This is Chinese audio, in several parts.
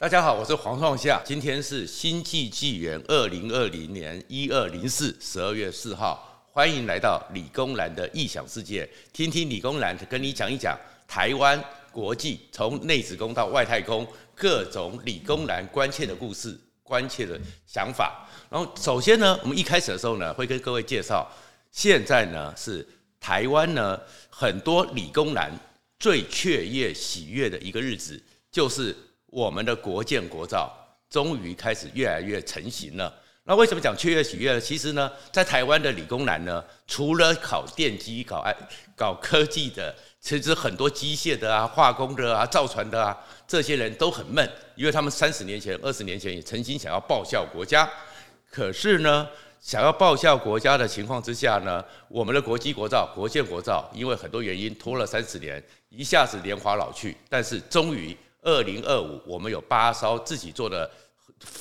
大家好，我是黄创夏。今天是星际纪元二零二零年一二零四十二月四号，欢迎来到理工男的异想世界，听听理工男跟你讲一讲台湾国际从内子宫到外太空各种理工男关切的故事、关切的想法。然后，首先呢，我们一开始的时候呢，会跟各位介绍，现在呢是台湾呢很多理工男最雀跃喜悦的一个日子，就是。我们的国建国造终于开始越来越成型了。那为什么讲雀跃喜悦呢？其实呢，在台湾的理工男呢，除了考电机、搞爱、搞科技的，其实很多机械的啊、化工的啊、造船的啊，这些人都很闷，因为他们三十年前、二十年前也曾经想要报效国家。可是呢，想要报效国家的情况之下呢，我们的国机国造、国建国造，因为很多原因拖了三十年，一下子年华老去，但是终于。二零二五，我们有八艘自己做的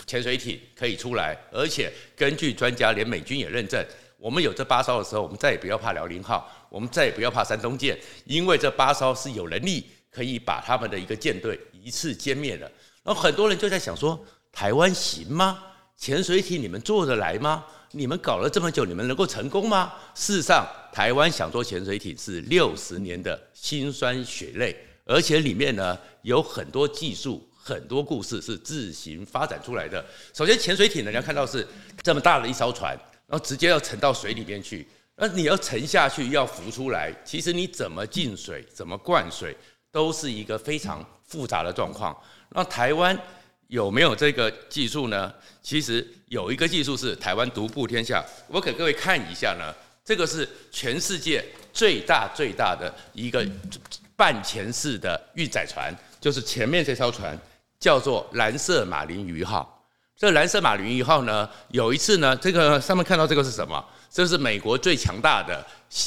潜水艇可以出来，而且根据专家，连美军也认证，我们有这八艘的时候，我们再也不要怕辽宁号，我们再也不要怕山东舰，因为这八艘是有能力可以把他们的一个舰队一次歼灭的。然后很多人就在想说，台湾行吗？潜水艇你们做得来吗？你们搞了这么久，你们能够成功吗？事实上，台湾想做潜水艇是六十年的辛酸血泪。而且里面呢有很多技术、很多故事是自行发展出来的。首先，潜水艇呢，你要看到是这么大的一艘船，然后直接要沉到水里面去。那你要沉下去，要浮出来，其实你怎么进水、怎么灌水，都是一个非常复杂的状况。那台湾有没有这个技术呢？其实有一个技术是台湾独步天下。我给各位看一下呢，这个是全世界最大最大的一个。半潜式的运载船，就是前面这艘船，叫做蓝色马林鱼号。这蓝色马林鱼号呢，有一次呢，这个上面看到这个是什么？这是美国最强大的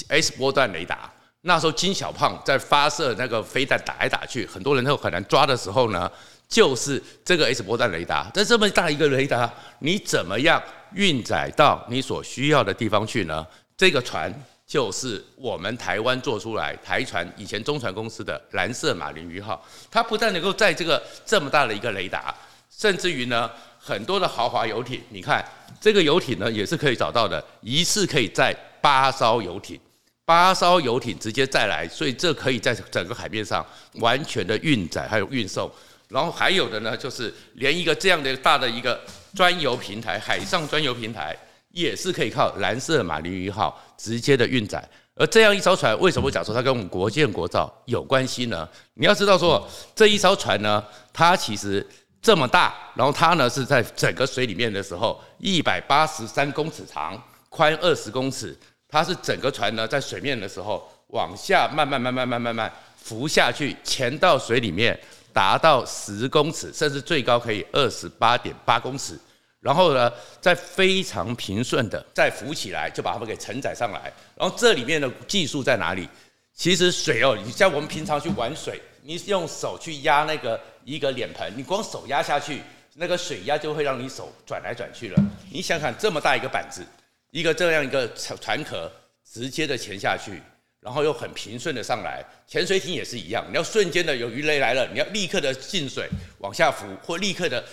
S 波段雷达。那时候金小胖在发射那个飞弹打来打去，很多人都很难抓的时候呢，就是这个 S 波段雷达。在这么大一个雷达，你怎么样运载到你所需要的地方去呢？这个船。就是我们台湾做出来台船以前中船公司的蓝色马林鱼号，它不但能够载这个这么大的一个雷达，甚至于呢很多的豪华游艇，你看这个游艇呢也是可以找到的，一次可以载八艘游艇，八艘游艇直接载来，所以这可以在整个海面上完全的运载还有运送，然后还有的呢就是连一个这样的大的一个专油平台，海上专油平台。也是可以靠蓝色马林鱼号直接的运载，而这样一艘船为什么讲说它跟我们国建国造有关系呢？你要知道说这一艘船呢，它其实这么大，然后它呢是在整个水里面的时候，一百八十三公尺长，宽二十公尺，它是整个船呢在水面的时候往下慢慢慢慢慢慢慢浮下去，潜到水里面达到十公尺，甚至最高可以二十八点八公尺。然后呢，再非常平顺的再浮起来，就把它们给承载上来。然后这里面的技术在哪里？其实水哦，你像我们平常去玩水，你用手去压那个一个脸盆，你光手压下去，那个水压就会让你手转来转去了。你想想，这么大一个板子，一个这样一个船壳，直接的潜下去，然后又很平顺的上来。潜水艇也是一样，你要瞬间的有鱼雷来了，你要立刻的进水往下浮，或立刻的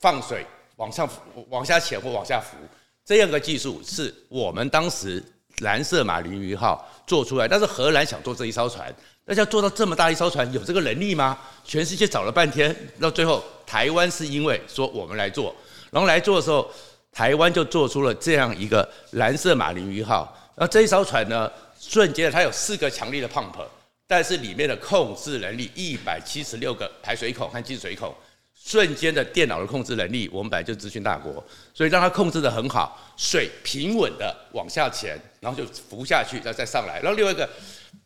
放水。往上往下潜或往下浮，这样的技术是我们当时蓝色马林鱼号做出来。但是荷兰想做这一艘船，那要做到这么大一艘船，有这个能力吗？全世界找了半天，到最后台湾是因为说我们来做，然后来做的时候，台湾就做出了这样一个蓝色马林鱼号。那这一艘船呢，瞬间它有四个强力的 pump，但是里面的控制能力一百七十六个排水孔和进水孔。瞬间的电脑的控制能力，我们本来就资讯大国，所以让它控制的很好，水平稳的往下潜，然后就浮下去，再再上来。然后另外一个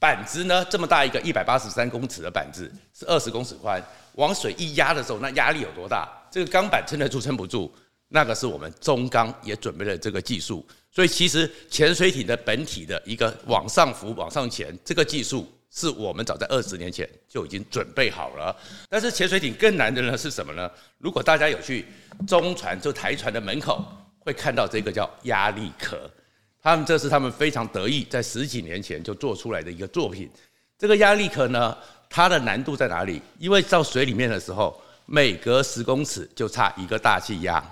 板子呢，这么大一个一百八十三公尺的板子，是二十公尺宽，往水一压的时候，那压力有多大？这个钢板撑得住撑不住？那个是我们中钢也准备了这个技术。所以其实潜水艇的本体的一个往上浮、往上潜这个技术。是我们早在二十年前就已经准备好了，但是潜水艇更难的呢是什么呢？如果大家有去中船就台船的门口，会看到这个叫压力壳，他们这是他们非常得意在十几年前就做出来的一个作品。这个压力壳呢，它的难度在哪里？因为到水里面的时候，每隔十公尺就差一个大气压。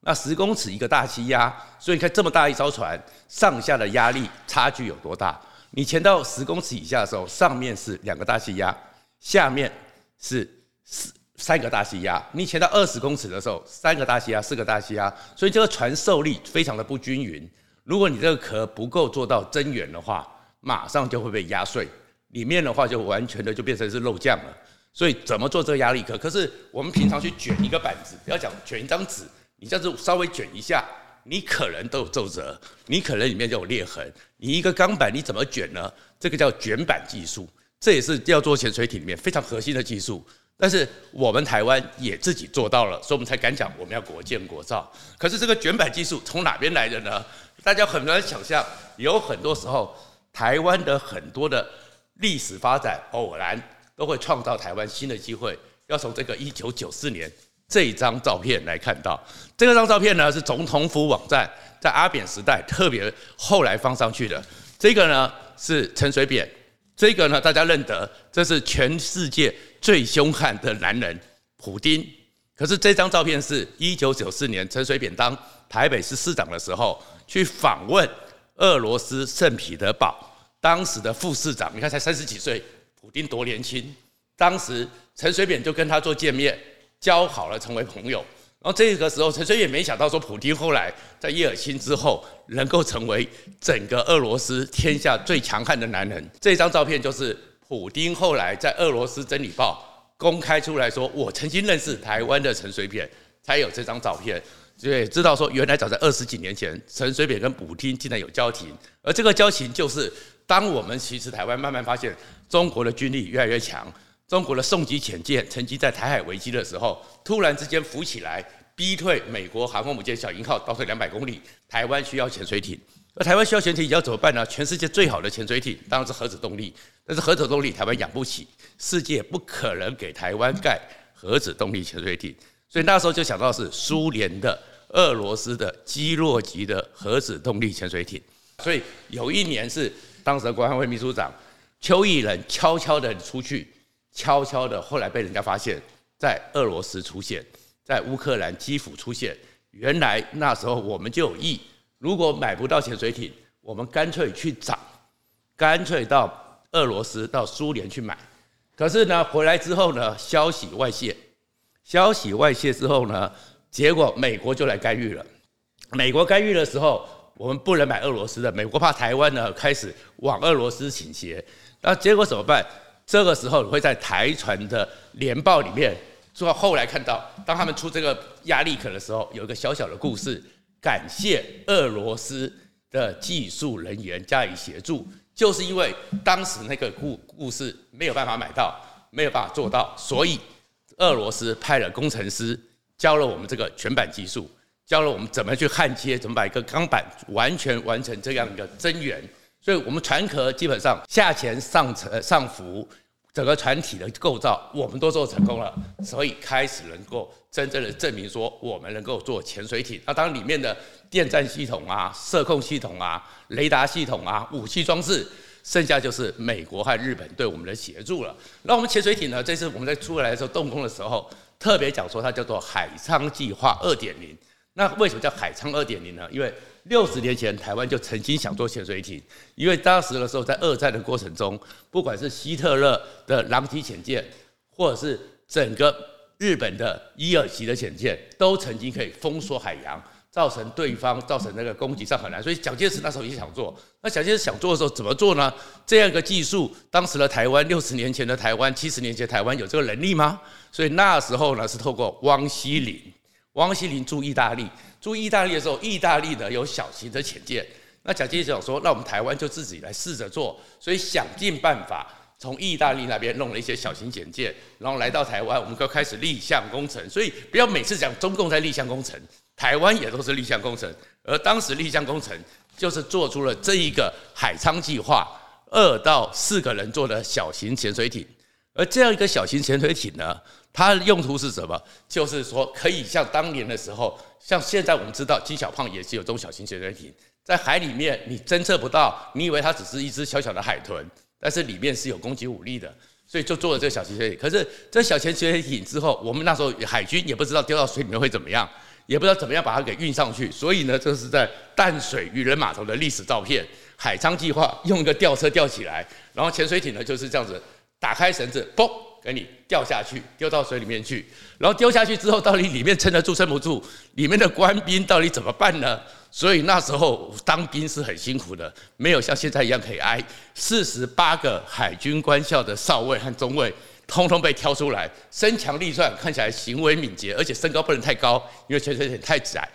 那十公尺一个大气压，所以你看这么大一艘船，上下的压力差距有多大？你潜到十公尺以下的时候，上面是两个大气压，下面是四三个大气压。你潜到二十公尺的时候，三个大气压，四个大气压，所以这个船受力非常的不均匀。如果你这个壳不够做到增援的话，马上就会被压碎，里面的话就完全的就变成是肉酱了。所以怎么做这个压力壳？可是我们平常去卷一个板子，不要讲卷一张纸。你这样子稍微卷一下，你可能都有皱褶，你可能里面就有裂痕。你一个钢板你怎么卷呢？这个叫卷板技术，这也是要做潜水艇里面非常核心的技术。但是我们台湾也自己做到了，所以我们才敢讲我们要国建国造。可是这个卷板技术从哪边来的呢？大家很难想象，有很多时候台湾的很多的历史发展偶然都会创造台湾新的机会。要从这个一九九四年。这一张照片来看到，这张照片呢是总统府网站在阿扁时代特别后来放上去的。这个呢是陈水扁，这个呢大家认得，这是全世界最凶悍的男人普丁。可是这张照片是一九九四年陈水扁当台北市市长的时候去访问俄罗斯圣彼得堡，当时的副市长，你看才三十几岁，普丁多年轻。当时陈水扁就跟他做见面。交好了，成为朋友。然后这个时候，陈水扁没想到说，普丁后来在叶尔钦之后，能够成为整个俄罗斯天下最强悍的男人。这张照片就是普丁后来在俄罗斯真理报公开出来说，我曾经认识台湾的陈水扁，才有这张照片。所以知道说，原来早在二十几年前，陈水扁跟普丁竟然有交情。而这个交情，就是当我们其实台湾慢慢发现中国的军力越来越强。中国的宋级潜舰曾经在台海危机的时候，突然之间浮起来，逼退美国航空母舰小鹰号，倒退两百公里。台湾需要潜水艇，而台湾需要潜水艇要怎么办呢？全世界最好的潜水艇当然是核子动力，但是核子动力台湾养不起，世界不可能给台湾盖核子动力潜水艇，所以那时候就想到是苏联的、俄罗斯的基洛级的核子动力潜水艇。所以有一年是当时的国安会秘书长邱毅仁悄悄的出去。悄悄的，后来被人家发现，在俄罗斯出现，在乌克兰基辅出现。原来那时候我们就有意，如果买不到潜水艇，我们干脆去找，干脆到俄罗斯、到苏联去买。可是呢，回来之后呢，消息外泄，消息外泄之后呢，结果美国就来干预了。美国干预的时候，我们不能买俄罗斯的，美国怕台湾呢开始往俄罗斯倾斜，那结果怎么办？这个时候会在台船的联报里面，说后来看到，当他们出这个压力壳的时候，有一个小小的故事，感谢俄罗斯的技术人员加以协助，就是因为当时那个故故事没有办法买到，没有办法做到，所以俄罗斯派了工程师教了我们这个全板技术，教了我们怎么去焊接，怎么把一个钢板完全完成这样一个增援。所以，我们船壳基本上下潜、上层、上浮，整个船体的构造，我们都做成功了，所以开始能够真正的证明说，我们能够做潜水艇。那当里面的电站系统啊、射控系统啊、雷达系统啊、武器装置，剩下就是美国和日本对我们的协助了。那我们潜水艇呢？这次我们在出来的时候动工的时候，特别讲说它叫做海昌计划二点零。那为什么叫海昌二点零呢？因为六十年前台湾就曾经想做潜水艇，因为当时的时候在二战的过程中，不管是希特勒的狼级潜舰，或者是整个日本的伊尔级的潜舰，都曾经可以封锁海洋，造成对方造成那个攻击上很难。所以蒋介石那时候也想做。那蒋介石想做的时候怎么做呢？这样一个技术，当时的台湾六十年前的台湾，七十年前台湾有这个能力吗？所以那时候呢是透过汪希林。汪希林住意大利，住意大利的时候，意大利的有小型的潜舰。那蒋介石想说，那我们台湾就自己来试着做，所以想尽办法从意大利那边弄了一些小型潜舰，然后来到台湾，我们就开始立项工程。所以不要每次讲中共在立项工程，台湾也都是立项工程。而当时立项工程就是做出了这一个海昌计划，二到四个人做的小型潜水艇。而这样一个小型潜水艇呢，它的用途是什么？就是说，可以像当年的时候，像现在我们知道金小胖也是有这种小型潜水艇，在海里面你侦测不到，你以为它只是一只小小的海豚，但是里面是有攻击武力的。所以就做了这个小潜水艇。可是这小潜水艇之后，我们那时候海军也不知道丢到水里面会怎么样，也不知道怎么样把它给运上去。所以呢，这是在淡水渔人码头的历史照片。海昌计划用一个吊车吊起来，然后潜水艇呢就是这样子打开绳子，嘣，给你掉下去，丢到水里面去。然后丢下去之后，到底里面撑得住撑不住？里面的官兵到底怎么办呢？所以那时候当兵是很辛苦的，没有像现在一样可以挨。四十八个海军官校的少尉和中尉，通通被挑出来，身强力壮，看起来行为敏捷，而且身高不能太高，因为潜水艇太窄，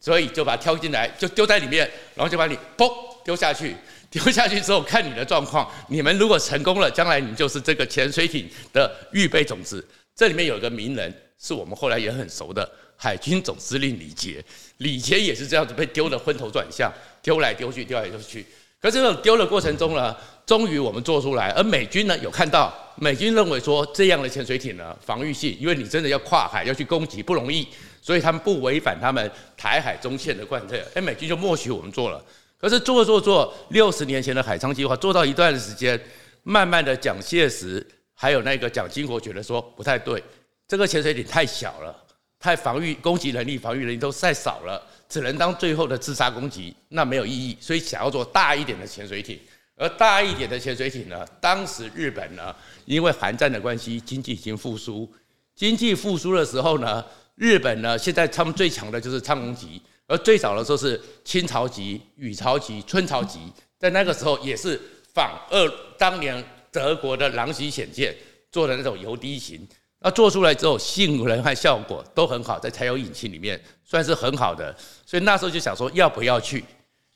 所以就把它挑进来，就丢在里面，然后就把你嘣丢下去。丢下去之后看你的状况，你们如果成功了，将来你就是这个潜水艇的预备种子。这里面有一个名人，是我们后来也很熟的。海军总司令李杰，李杰也是这样子被丢得昏头转向，丢来丢去，丢来丢去。可是这种丢的过程中呢，终于我们做出来。而美军呢有看到，美军认为说这样的潜水艇呢防御性，因为你真的要跨海要去攻击不容易，所以他们不违反他们台海中线的贯彻。哎，美军就默许我们做了。可是做做做，六十年前的海昌计划做到一段时间，慢慢的蒋介石还有那个蒋经国觉得说不太对，这个潜水艇太小了。太防御攻击能力、防御能力都太少了，只能当最后的自杀攻击，那没有意义。所以想要做大一点的潜水艇，而大一点的潜水艇呢，当时日本呢，因为韩战的关系，经济已经复苏。经济复苏的时候呢，日本呢，现在他们最强的就是苍龙级，而最早的时候是清朝级、羽朝级、春朝级，在那个时候也是仿二当年德国的狼袭潜舰做的那种油滴型。那做出来之后，性能和效果都很好，在柴油引擎里面算是很好的，所以那时候就想说，要不要去，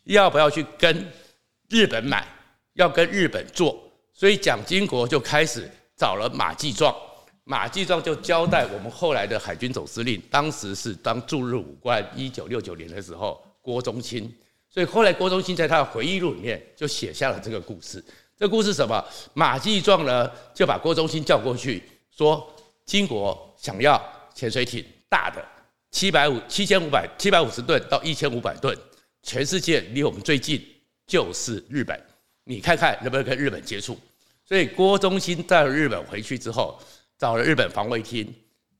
要不要去跟日本买，要跟日本做，所以蒋经国就开始找了马继壮，马继壮就交代我们后来的海军总司令，当时是当驻日武官，一九六九年的时候，郭忠清，所以后来郭忠清在他的回忆录里面就写下了这个故事。这个故事什么？马继壮呢就把郭忠清叫过去说。金国想要潜水艇大的七百五七千五百七百五十吨到一千五百吨，全世界离我们最近就是日本，你看看能不能跟日本接触？所以郭忠兴在日本回去之后，找了日本防卫厅，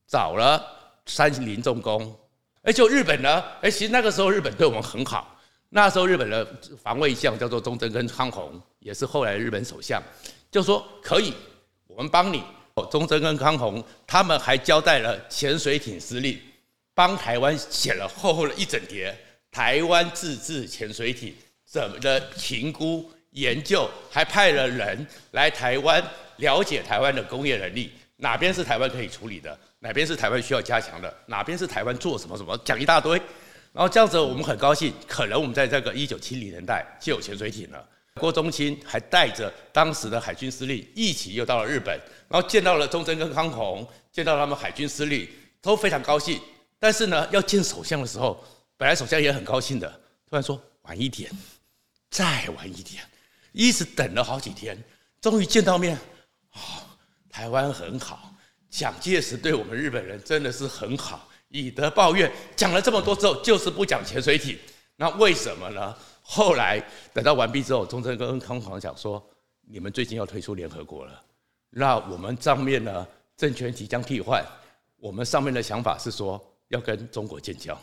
找了三菱重工，哎，就日本呢，哎，其实那个时候日本对我们很好，那时候日本的防卫相叫做中曾根康弘，也是后来日本首相，就说可以，我们帮你。中曾跟康弘，他们还交代了潜水艇司令，帮台湾写了厚厚的一整叠台湾自制潜水艇怎么的评估研究，还派了人来台湾了解台湾的工业能力，哪边是台湾可以处理的，哪边是台湾需要加强的，哪边是台湾做什么什么，讲一大堆。然后这样子，我们很高兴，可能我们在这个一九七零年代就有潜水艇了。郭宗钦还带着当时的海军司令一起又到了日本，然后见到了中曾跟康弘，见到他们海军司令都非常高兴。但是呢，要见首相的时候，本来首相也很高兴的，突然说晚一点，再晚一点，一直等了好几天，终于见到面。哦，台湾很好，蒋介石对我们日本人真的是很好，以德报怨。讲了这么多之后，就是不讲潜水艇，那为什么呢？后来等到完毕之后，中曾跟康皇讲说：“你们最近要退出联合国了，那我们上面呢政权即将替换，我们上面的想法是说要跟中国建交。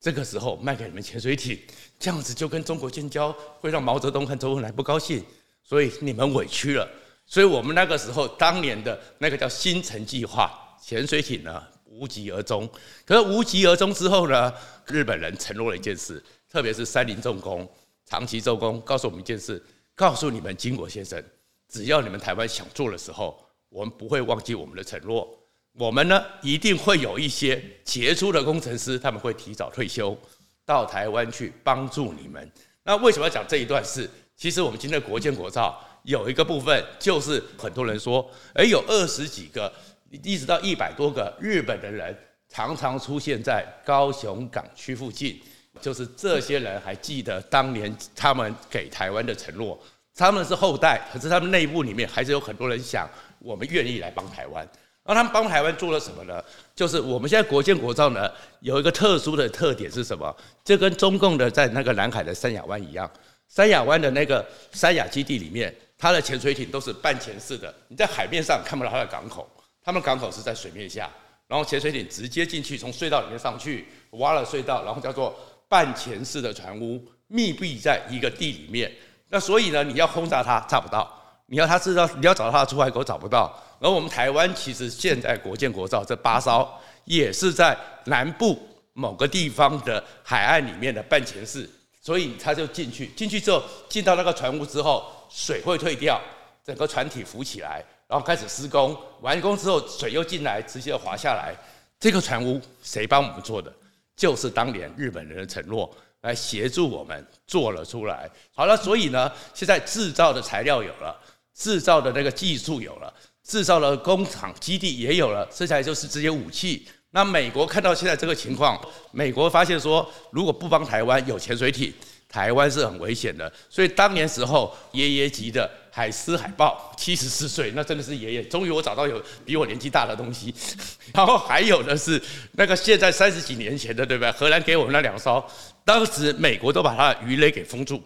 这个时候卖给你们潜水艇，这样子就跟中国建交，会让毛泽东和周恩来不高兴，所以你们委屈了。所以我们那个时候当年的那个叫新城计划，潜水艇呢无疾而终。可是无疾而终之后呢，日本人承诺了一件事，特别是三菱重工。”长崎重工告诉我们一件事，告诉你们经国先生，只要你们台湾想做的时候，我们不会忘记我们的承诺。我们呢，一定会有一些杰出的工程师，他们会提早退休到台湾去帮助你们。那为什么要讲这一段事？其实我们今天的国建国造有一个部分，就是很多人说，诶，有二十几个，一直到一百多个日本的人，常常出现在高雄港区附近。就是这些人还记得当年他们给台湾的承诺，他们是后代，可是他们内部里面还是有很多人想，我们愿意来帮台湾。然后他们帮台湾做了什么呢？就是我们现在国建国造呢，有一个特殊的特点是什么？就跟中共的在那个南海的三亚湾一样，三亚湾的那个三亚基地里面，它的潜水艇都是半潜式的，你在海面上看不到它的港口，他们港口是在水面下，然后潜水艇直接进去，从隧道里面上去，挖了隧道，然后叫做半潜式的船坞，密闭在一个地里面。那所以呢，你要轰炸它，炸不到；你要它知道，你要找到它的出海口，找不到。而我们台湾其实现在国建国造这八艘，也是在南部某个地方的海岸里面的半潜式。所以他就进去，进去之后进到那个船坞之后，水会退掉，整个船体浮起来，然后开始施工。完工之后，水又进来，直接滑下来。这个船坞谁帮我们做的？就是当年日本人的承诺，来协助我们做了出来。好了，所以呢，现在制造的材料有了，制造的那个技术有了，制造的工厂基地也有了，剩下来就是这些武器。那美国看到现在这个情况，美国发现说，如果不帮台湾有潜水艇，台湾是很危险的。所以当年时候，爷爷级的海狮海豹，七十四岁，那真的是爷爷。终于我找到有比我年纪大的东西。然后还有的是那个现在三十几年前的，对不对？荷兰给我们那两艘，当时美国都把它的鱼雷给封住，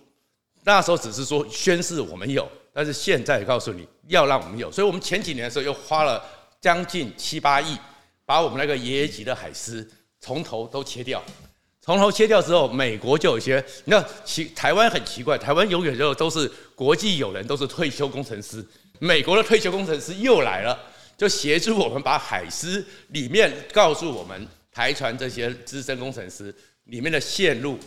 那时候只是说宣示我们有，但是现在告诉你要让我们有。所以我们前几年的时候又花了将近七八亿。把我们那个爷爷级的海狮从头都切掉，从头切掉之后，美国就有些，你看奇台湾很奇怪，台湾永远就都是国际友人，都是退休工程师，美国的退休工程师又来了，就协助我们把海狮里面告诉我们台船这些资深工程师里面的线路、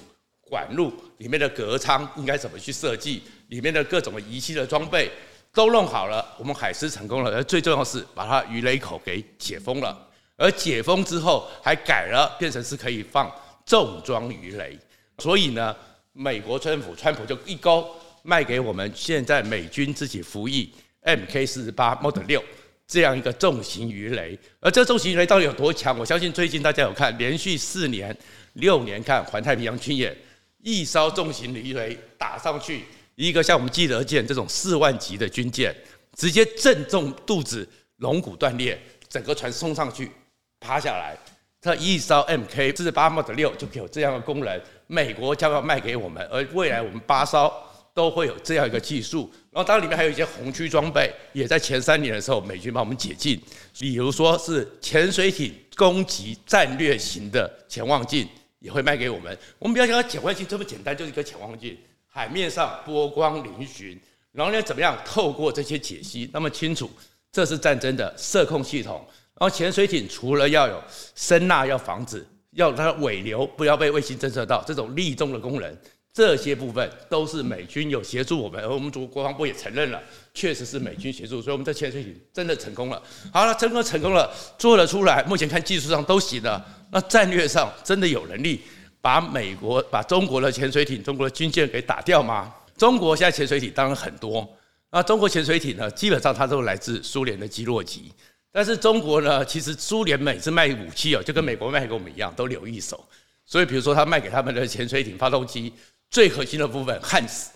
管路里面的隔舱应该怎么去设计，里面的各种的仪器的装备都弄好了，我们海狮成功了，而最重要的是把它鱼雷口给解封了。而解封之后还改了，变成是可以放重装鱼雷，所以呢，美国政府川普就一勾卖给我们现在美军自己服役 MK 四十八 Model 六这样一个重型鱼雷。而这重型鱼雷到底有多强？我相信最近大家有看连续四年、六年看环太平洋军演，一艘重型鱼雷打上去，一个像我们基德舰这种四万级的军舰，直接正中肚子，龙骨断裂，整个船送上去。趴下来，它一艘 MK 四十八 Mod 六就有这样的功能，美国将要卖给我们，而未来我们八艘都会有这样一个技术。然后当然里面还有一些红区装备，也在前三年的时候美军帮我们解禁，比如说是潜水艇攻击战略型的潜望镜也会卖给我们。我们不要讲潜望镜这么简单，就是一个潜望镜，海面上波光粼粼，然后呢怎么样透过这些解析那么清楚，这是战争的射控系统。然后潜水艇除了要有声呐，要防止，要它尾流不要被卫星侦测到，这种立踪的功能，这些部分都是美军有协助我们，而我们国国防部也承认了，确实是美军协助，所以我们在潜水艇真的成功了。好了，成功成功了，做了出来，目前看技术上都行了，那战略上真的有能力把美国、把中国的潜水艇、中国的军舰给打掉吗？中国现在潜水艇当然很多，那中国潜水艇呢，基本上它都来自苏联的基洛级。但是中国呢，其实苏联每次卖武器哦，就跟美国卖给我们一样，都留一手。所以比如说他卖给他们的潜水艇发动机最核心的部分焊死，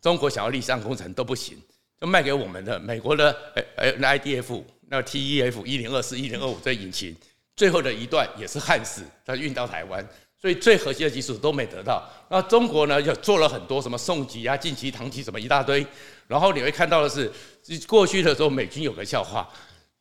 中国想要立项工程都不行，就卖给我们的美国的呃呃 IDF 那 TEF 一零二四一零二五这引擎，最后的一段也是焊死，它运到台湾，所以最核心的技术都没得到。那中国呢，就做了很多什么送级啊、晋级、唐级什么一大堆，然后你会看到的是，过去的时候美军有个笑话。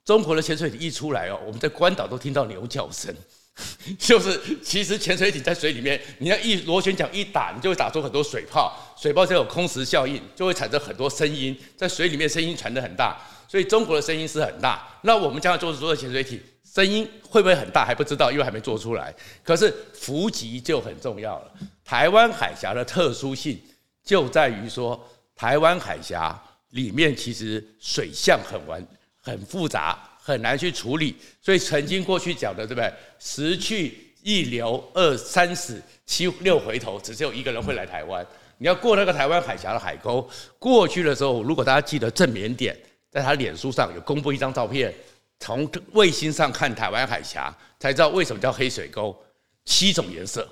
中国的潜水艇一出来哦，我们在关岛都听到牛叫声，就是其实潜水艇在水里面，你要一螺旋桨一打，你就会打出很多水泡，水泡就有空时效应，就会产生很多声音，在水里面声音传得很大，所以中国的声音是很大。那我们将来做做的潜水艇，声音会不会很大还不知道，因为还没做出来。可是伏击就很重要了。台湾海峡的特殊性就在于说，台湾海峡里面其实水象很完。很复杂，很难去处理，所以曾经过去讲的，对不对？十去一留，二三死，七六回头，只有一个人会来台湾。你要过那个台湾海峡的海沟，过去的时候，如果大家记得郑绵典在他脸书上有公布一张照片，从卫星上看台湾海峡，才知道为什么叫黑水沟，七种颜色，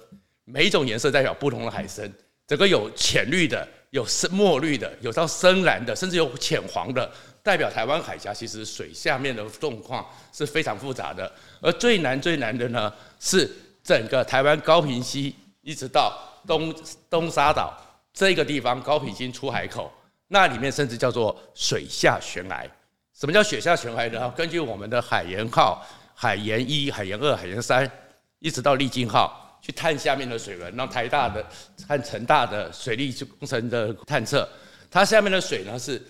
每一种颜色代表不同的海深，整个有浅绿的，有深墨绿的，有到深蓝的，甚至有浅黄的。代表台湾海峡其实水下面的状况是非常复杂的，而最难最难的呢是整个台湾高屏溪一直到东东沙岛这个地方高屏溪出海口，那里面甚至叫做水下悬崖。什么叫水下悬崖呢？根据我们的海研号、海研一、海研二、海研三，一直到丽晶号去探下面的水文，让台大的和成大的水利工程的探测，它下面的水呢是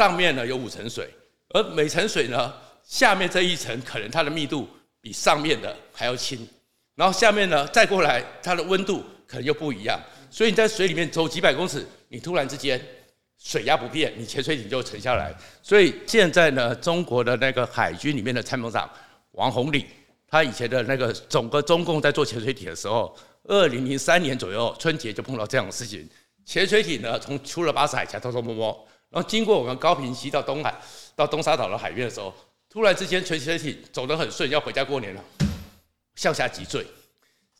上面呢有五层水，而每层水呢下面这一层可能它的密度比上面的还要轻，然后下面呢再过来它的温度可能又不一样，所以你在水里面走几百公尺，你突然之间。水压不变，你潜水艇就沉下来。所以现在呢，中国的那个海军里面的参谋长王宏礼，他以前的那个整个中共在做潜水艇的时候，二零零三年左右春节就碰到这样的事情。潜水艇呢，从出了巴士海峡偷偷摸摸，然后经过我们高屏溪到东海到东沙岛的海面的时候，突然之间潜水艇走得很顺，要回家过年了，向下急坠。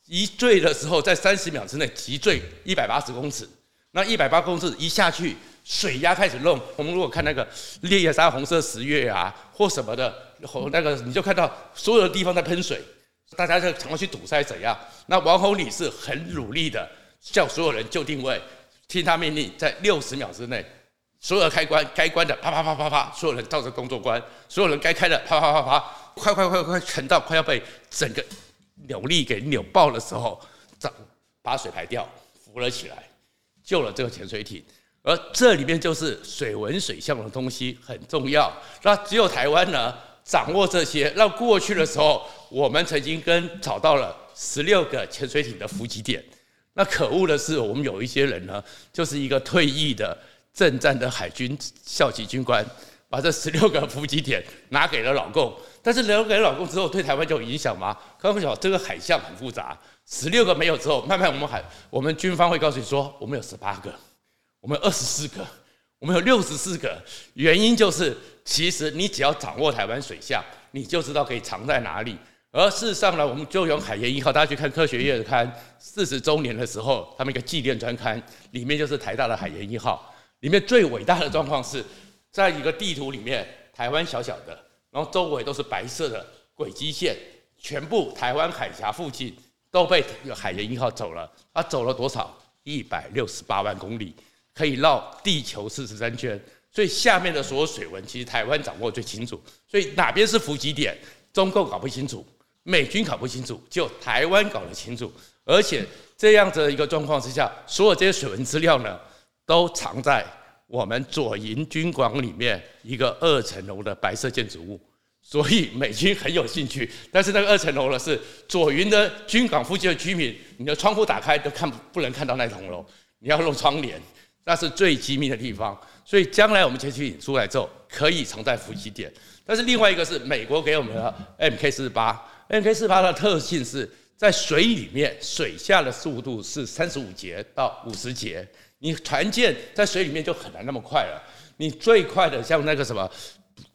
一坠的时候，在三十秒之内急坠一百八十公尺，那一百八公尺一下去。水压开始弄，我们如果看那个烈焰山红色十月啊，或什么的，红那个你就看到所有的地方在喷水，大家就常常去堵塞怎样？那王宏礼是很努力的，叫所有人就定位，听他命令，在六十秒之内，所有的开关该关的啪啪啪啪啪，所有人照着工作关，所有人该开的啪啪啪啪，快快快快沉到快要被整个扭力给扭爆的时候，这把水排掉，浮了起来，救了这个潜水艇。而这里面就是水文水象的东西很重要，那只有台湾呢掌握这些。那过去的时候，我们曾经跟找到了十六个潜水艇的伏击点。那可恶的是，我们有一些人呢，就是一个退役的政战的海军校级军官，把这十六个伏击点拿给了老共。但是留给老共之后，对台湾就有影响吗？刚刚讲这个海象很复杂，十六个没有之后，慢慢我们海我们军方会告诉你说，我们有十八个。我们有二十四个，我们有六十四个，原因就是，其实你只要掌握台湾水象，你就知道可以藏在哪里。而事实上呢，我们就用海研一号，大家去看科学月刊四十周年的时候，他们一个纪念专刊，里面就是台大的海研一号，里面最伟大的状况是，在一个地图里面，台湾小小的，然后周围都是白色的轨迹线，全部台湾海峡附近都被海研一号走了，它走了多少？一百六十八万公里。可以绕地球四十三圈，所以下面的所有水文，其实台湾掌握最清楚。所以哪边是伏击点，中共搞不清楚，美军搞不清楚，就台湾搞得清楚。而且这样子的一个状况之下，所有这些水文资料呢，都藏在我们左营军广里面一个二层楼的白色建筑物。所以美军很有兴趣，但是那个二层楼呢，是左营的军港附近的居民，你的窗户打开都看不能看到那层楼，你要弄窗帘。那是最机密的地方，所以将来我们潜水艇出来之后，可以藏在伏击点。但是另外一个是美国给我们的 MK 四八，MK 四八的特性是在水里面，水下的速度是三十五节到五十节。你船舰在水里面就很难那么快了。你最快的像那个什么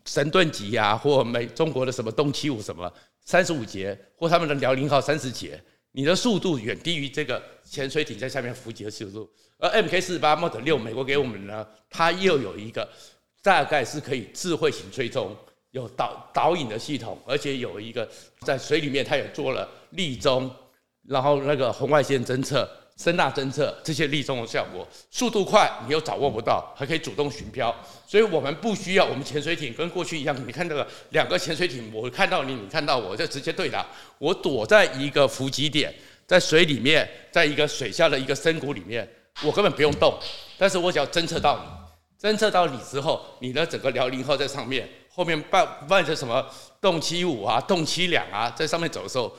神盾级呀，或美中国的什么东七五什么三十五节，或他们的辽宁号三十节，你的速度远低于这个潜水艇在下面伏击的速度。而 MK 四十八 Mod 六，美国给我们呢，它又有一个大概是可以智慧型追踪，有导导引的系统，而且有一个在水里面，它也做了立踪，然后那个红外线侦测、声呐侦测这些立中的效果，速度快，你又掌握不到，还可以主动寻漂，所以我们不需要我们潜水艇跟过去一样，你看这个两个潜水艇，我看到你，你看到我，就直接对打，我躲在一个伏击点，在水里面，在一个水下的一个深谷里面。我根本不用动，但是我只要侦测到你，侦测到你之后，你的整个辽宁号在上面，后面伴伴着什么动七五啊、动七两啊，在上面走的时候，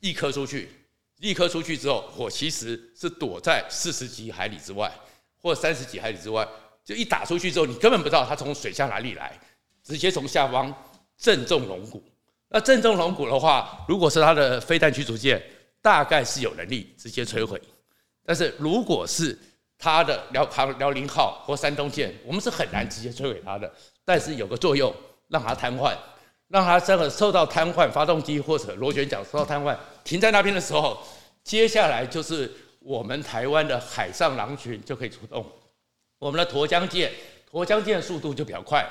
一颗出去，立刻出去之后，我其实是躲在四十几海里之外，或三十几海里之外，就一打出去之后，你根本不知道它从水下哪里来，直接从下方正中龙骨。那正中龙骨的话，如果是它的飞弹驱逐舰，大概是有能力直接摧毁。但是如果是它的辽航辽宁号或山东舰，我们是很难直接摧毁它的。但是有个作用，让它瘫痪，让它这个受到瘫痪，发动机或者螺旋桨受到瘫痪，停在那边的时候，接下来就是我们台湾的海上狼群就可以出动。我们的沱江舰，沱江舰速度就比较快，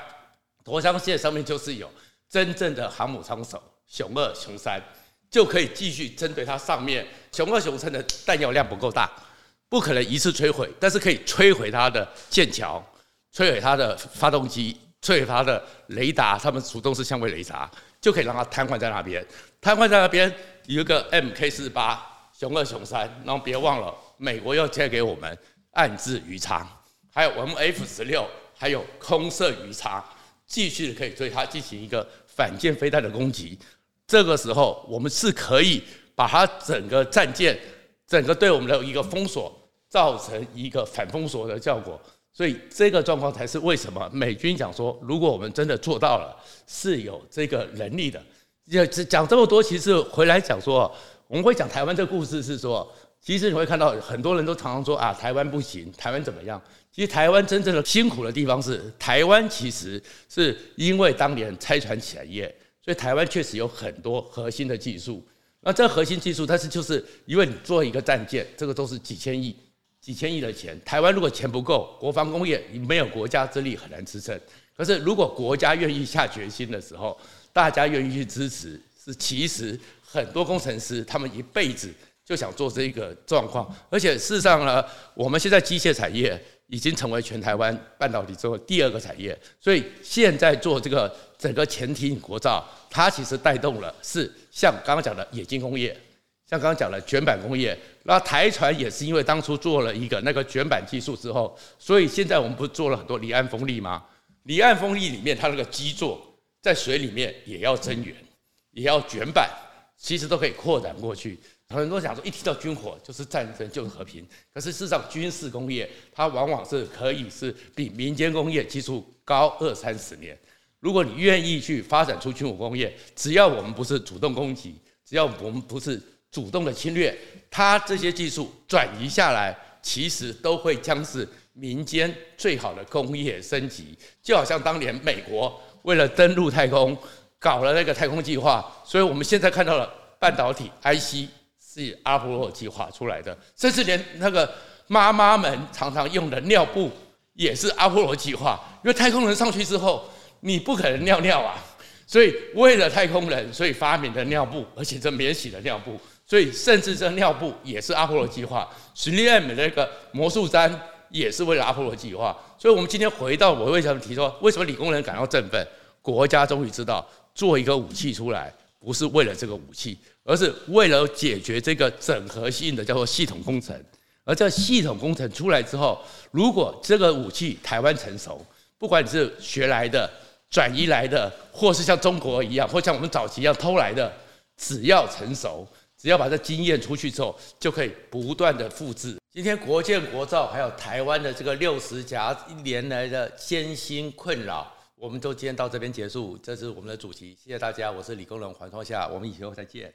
沱江舰上面就是有真正的航母舱手，熊二、熊三。就可以继续针对它上面熊二、熊三的弹药量不够大，不可能一次摧毁，但是可以摧毁它的舰桥，摧毁它的发动机，摧毁它的雷达，他们主动式相位雷达，就可以让它瘫痪在那边。瘫痪在那边有一个 MK 四八熊二熊三，然后别忘了，美国要借给我们岸置鱼叉，还有我们 F 十六，还有空射鱼叉，继续可以对它进行一个反舰飞弹的攻击。这个时候，我们是可以把它整个战舰，整个对我们的一个封锁，造成一个反封锁的效果。所以这个状况才是为什么美军讲说，如果我们真的做到了，是有这个能力的。就讲这么多，其实回来讲说，我们会讲台湾这个故事是说，其实你会看到很多人都常常说啊，台湾不行，台湾怎么样？其实台湾真正的辛苦的地方是，台湾其实是因为当年拆船产业。所以台湾确实有很多核心的技术，那这核心技术，它是就是因为你做一个战舰，这个都是几千亿、几千亿的钱。台湾如果钱不够，国防工业你没有国家之力很难支撑。可是如果国家愿意下决心的时候，大家愿意去支持，是其实很多工程师他们一辈子就想做这个状况。而且事实上呢，我们现在机械产业已经成为全台湾半导体之后第二个产业，所以现在做这个。整个潜艇国造，它其实带动了是像刚刚讲的冶金工业，像刚刚讲的卷板工业。那台船也是因为当初做了一个那个卷板技术之后，所以现在我们不是做了很多离岸风力吗？离岸风力里面它那个基座在水里面也要增援，也要卷板，其实都可以扩展过去。很多人讲说一提到军火就是战争就是和平，可是事实上军事工业它往往是可以是比民间工业技术高二三十年。如果你愿意去发展出军火工业，只要我们不是主动攻击，只要我们不是主动的侵略，它这些技术转移下来，其实都会将是民间最好的工业升级。就好像当年美国为了登陆太空，搞了那个太空计划，所以我们现在看到了半导体 IC 是阿波罗计划出来的，甚至连那个妈妈们常常用的尿布也是阿波罗计划，因为太空人上去之后。你不可能尿尿啊，所以为了太空人，所以发明的尿布，而且这免洗的尿布，所以甚至这尿布也是阿波罗计划。3M 的那个魔术毡也是为了阿波罗计划。所以，我们今天回到我为什么提说，为什么理工人感到振奋？国家终于知道，做一个武器出来，不是为了这个武器，而是为了解决这个整合性的叫做系统工程。而这系统工程出来之后，如果这个武器台湾成熟，不管你是学来的。转移来的，或是像中国一样，或像我们早期一样偷来的，只要成熟，只要把这经验出去之后，就可以不断的复制。今天国建国造，还有台湾的这个六十甲一年来的艰辛困扰，我们都今天到这边结束。这是我们的主题，谢谢大家，我是理工人黄创夏，我们以后再见。